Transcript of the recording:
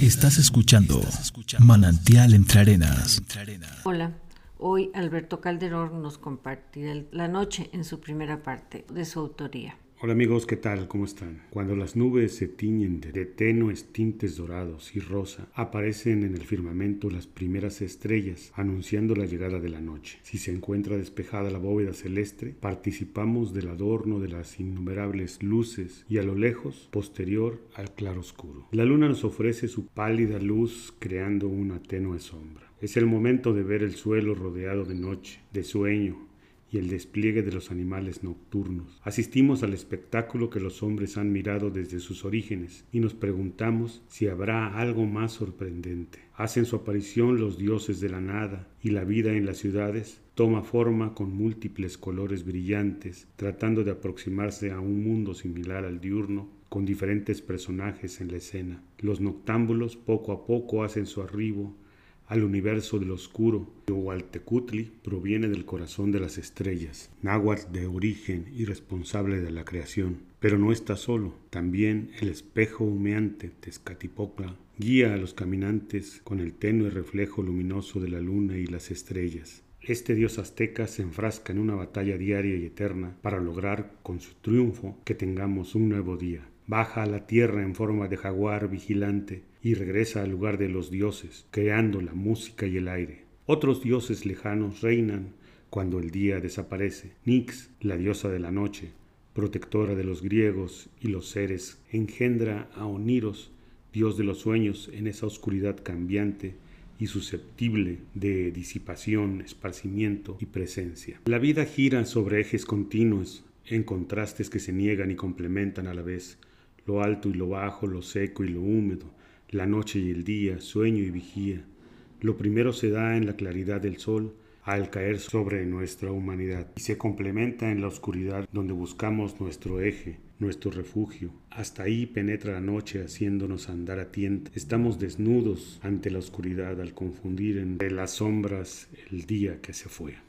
Estás escuchando Manantial entre Arenas. Hola, hoy Alberto Calderón nos compartirá La Noche en su primera parte de su autoría. Hola amigos, ¿qué tal? ¿Cómo están? Cuando las nubes se tiñen de tenues tintes dorados y rosa, aparecen en el firmamento las primeras estrellas, anunciando la llegada de la noche. Si se encuentra despejada la bóveda celeste, participamos del adorno de las innumerables luces y a lo lejos, posterior al claroscuro. La luna nos ofrece su pálida luz creando una tenue sombra. Es el momento de ver el suelo rodeado de noche, de sueño, y el despliegue de los animales nocturnos. Asistimos al espectáculo que los hombres han mirado desde sus orígenes y nos preguntamos si habrá algo más sorprendente. Hacen su aparición los dioses de la nada y la vida en las ciudades toma forma con múltiples colores brillantes, tratando de aproximarse a un mundo similar al diurno con diferentes personajes en la escena. Los noctámbulos poco a poco hacen su arribo al universo del oscuro. Hualtecutli proviene del corazón de las estrellas, náhuatl de origen y responsable de la creación. Pero no está solo, también el espejo humeante Tezcatipocla guía a los caminantes con el tenue reflejo luminoso de la luna y las estrellas. Este dios azteca se enfrasca en una batalla diaria y eterna para lograr con su triunfo que tengamos un nuevo día baja a la tierra en forma de jaguar vigilante y regresa al lugar de los dioses, creando la música y el aire. Otros dioses lejanos reinan cuando el día desaparece. Nix, la diosa de la noche, protectora de los griegos y los seres, engendra a Oniros, dios de los sueños, en esa oscuridad cambiante y susceptible de disipación, esparcimiento y presencia. La vida gira sobre ejes continuos, en contrastes que se niegan y complementan a la vez, lo alto y lo bajo, lo seco y lo húmedo, la noche y el día, sueño y vigía. Lo primero se da en la claridad del sol al caer sobre nuestra humanidad y se complementa en la oscuridad donde buscamos nuestro eje, nuestro refugio. Hasta ahí penetra la noche haciéndonos andar a tienta. Estamos desnudos ante la oscuridad al confundir entre las sombras el día que se fue.